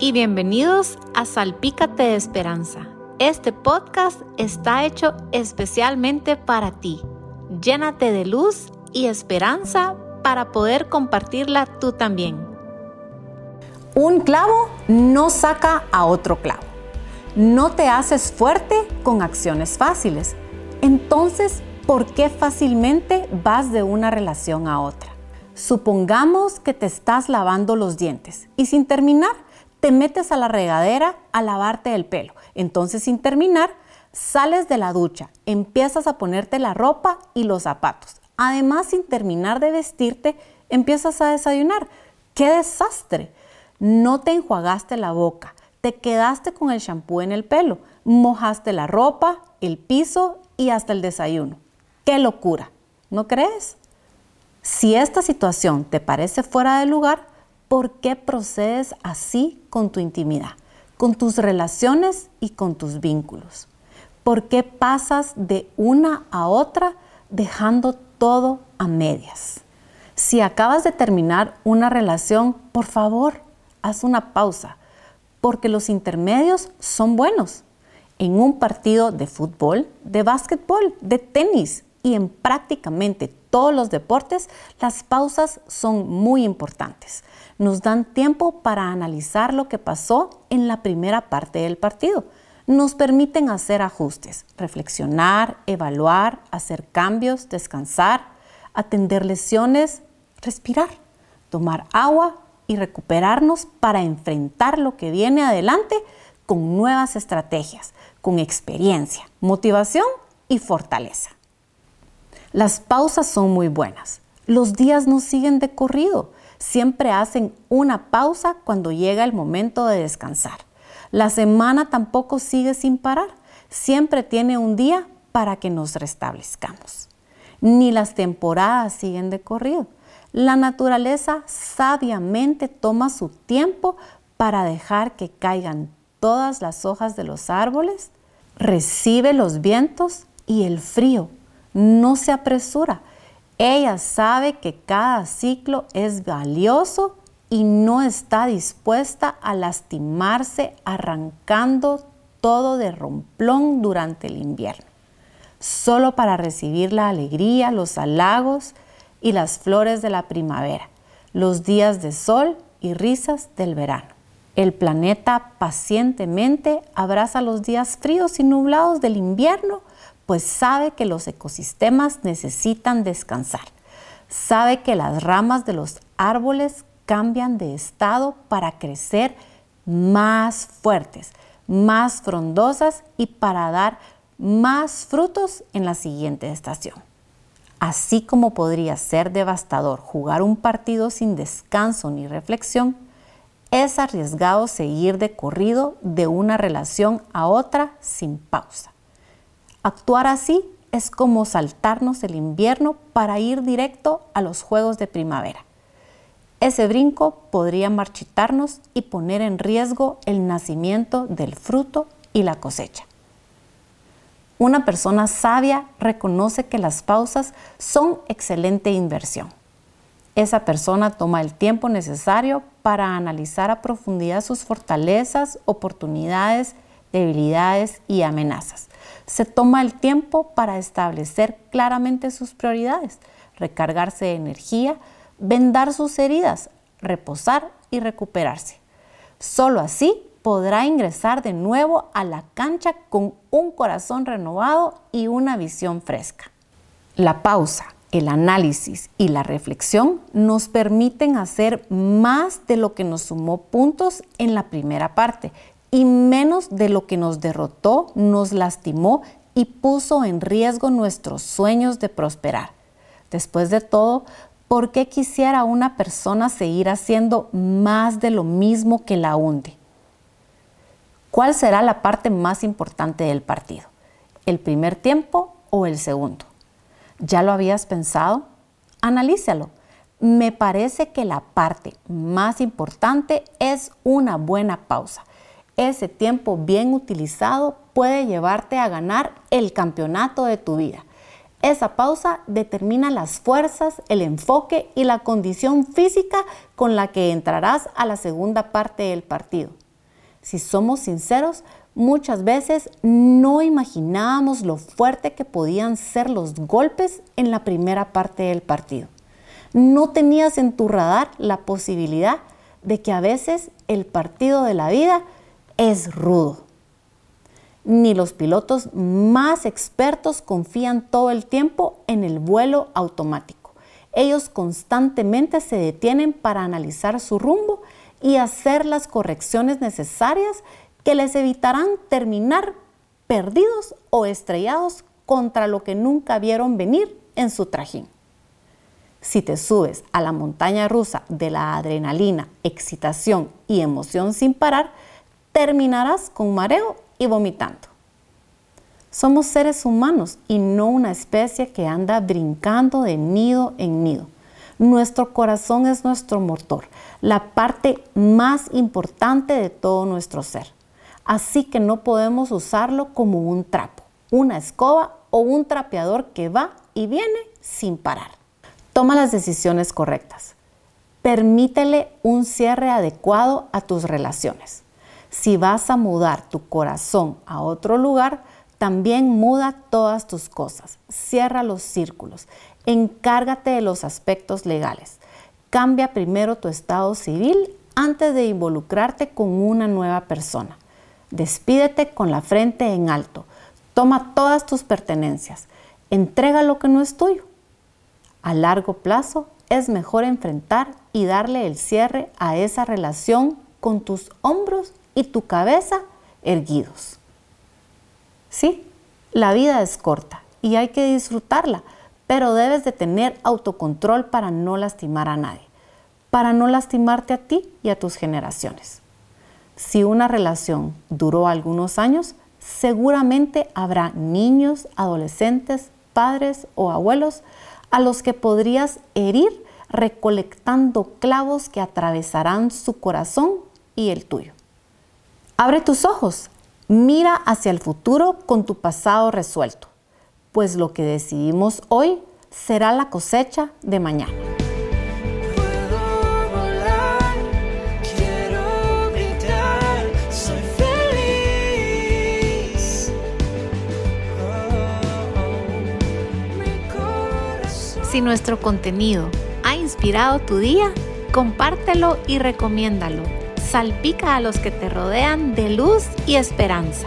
y bienvenidos a Salpícate de Esperanza. Este podcast está hecho especialmente para ti. Llénate de luz y esperanza para poder compartirla tú también. Un clavo no saca a otro clavo. No te haces fuerte con acciones fáciles. Entonces, ¿por qué fácilmente vas de una relación a otra? Supongamos que te estás lavando los dientes y sin terminar te metes a la regadera a lavarte el pelo. Entonces sin terminar sales de la ducha, empiezas a ponerte la ropa y los zapatos. Además sin terminar de vestirte empiezas a desayunar. ¡Qué desastre! No te enjuagaste la boca, te quedaste con el champú en el pelo, mojaste la ropa, el piso y hasta el desayuno. ¡Qué locura! ¿No crees? Si esta situación te parece fuera de lugar, ¿por qué procedes así con tu intimidad, con tus relaciones y con tus vínculos? ¿Por qué pasas de una a otra dejando todo a medias? Si acabas de terminar una relación, por favor, haz una pausa, porque los intermedios son buenos. En un partido de fútbol, de básquetbol, de tenis, y en prácticamente todos los deportes, las pausas son muy importantes. Nos dan tiempo para analizar lo que pasó en la primera parte del partido. Nos permiten hacer ajustes, reflexionar, evaluar, hacer cambios, descansar, atender lesiones, respirar, tomar agua y recuperarnos para enfrentar lo que viene adelante con nuevas estrategias, con experiencia, motivación y fortaleza. Las pausas son muy buenas. Los días no siguen de corrido. Siempre hacen una pausa cuando llega el momento de descansar. La semana tampoco sigue sin parar. Siempre tiene un día para que nos restablezcamos. Ni las temporadas siguen de corrido. La naturaleza sabiamente toma su tiempo para dejar que caigan todas las hojas de los árboles, recibe los vientos y el frío no se apresura. Ella sabe que cada ciclo es valioso y no está dispuesta a lastimarse arrancando todo de romplón durante el invierno, solo para recibir la alegría, los halagos y las flores de la primavera, los días de sol y risas del verano. El planeta pacientemente abraza los días fríos y nublados del invierno pues sabe que los ecosistemas necesitan descansar. Sabe que las ramas de los árboles cambian de estado para crecer más fuertes, más frondosas y para dar más frutos en la siguiente estación. Así como podría ser devastador jugar un partido sin descanso ni reflexión, es arriesgado seguir de corrido de una relación a otra sin pausa. Actuar así es como saltarnos el invierno para ir directo a los juegos de primavera. Ese brinco podría marchitarnos y poner en riesgo el nacimiento del fruto y la cosecha. Una persona sabia reconoce que las pausas son excelente inversión. Esa persona toma el tiempo necesario para analizar a profundidad sus fortalezas, oportunidades, debilidades y amenazas se toma el tiempo para establecer claramente sus prioridades, recargarse de energía, vendar sus heridas, reposar y recuperarse. Solo así podrá ingresar de nuevo a la cancha con un corazón renovado y una visión fresca. La pausa, el análisis y la reflexión nos permiten hacer más de lo que nos sumó puntos en la primera parte y menos de lo que nos derrotó, nos lastimó y puso en riesgo nuestros sueños de prosperar. Después de todo, ¿por qué quisiera una persona seguir haciendo más de lo mismo que la hunde? ¿Cuál será la parte más importante del partido? ¿El primer tiempo o el segundo? ¿Ya lo habías pensado? Analízalo. Me parece que la parte más importante es una buena pausa ese tiempo bien utilizado puede llevarte a ganar el campeonato de tu vida. Esa pausa determina las fuerzas, el enfoque y la condición física con la que entrarás a la segunda parte del partido. si somos sinceros, muchas veces no imaginábamos lo fuerte que podían ser los golpes en la primera parte del partido. No tenías en tu radar la posibilidad de que a veces el partido de la vida es rudo. Ni los pilotos más expertos confían todo el tiempo en el vuelo automático. Ellos constantemente se detienen para analizar su rumbo y hacer las correcciones necesarias que les evitarán terminar perdidos o estrellados contra lo que nunca vieron venir en su trajín. Si te subes a la montaña rusa de la adrenalina, excitación y emoción sin parar, terminarás con mareo y vomitando. Somos seres humanos y no una especie que anda brincando de nido en nido. Nuestro corazón es nuestro motor, la parte más importante de todo nuestro ser. Así que no podemos usarlo como un trapo, una escoba o un trapeador que va y viene sin parar. Toma las decisiones correctas. Permítele un cierre adecuado a tus relaciones. Si vas a mudar tu corazón a otro lugar, también muda todas tus cosas. Cierra los círculos. Encárgate de los aspectos legales. Cambia primero tu estado civil antes de involucrarte con una nueva persona. Despídete con la frente en alto. Toma todas tus pertenencias. Entrega lo que no es tuyo. A largo plazo es mejor enfrentar y darle el cierre a esa relación con tus hombros y tu cabeza erguidos. Sí, la vida es corta y hay que disfrutarla pero debes de tener autocontrol para no lastimar a nadie, para no lastimarte a ti y a tus generaciones. Si una relación duró algunos años, seguramente habrá niños, adolescentes, padres o abuelos a los que podrías herir recolectando clavos que atravesarán su corazón y el tuyo. Abre tus ojos, mira hacia el futuro con tu pasado resuelto pues lo que decidimos hoy será la cosecha de mañana. Si nuestro contenido ha inspirado tu día, compártelo y recomiéndalo. Salpica a los que te rodean de luz y esperanza.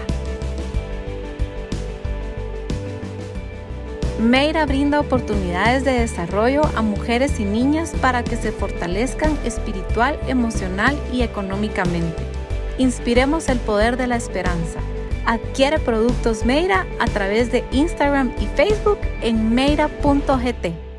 Meira brinda oportunidades de desarrollo a mujeres y niñas para que se fortalezcan espiritual, emocional y económicamente. Inspiremos el poder de la esperanza. Adquiere productos Meira a través de Instagram y Facebook en meira.gt.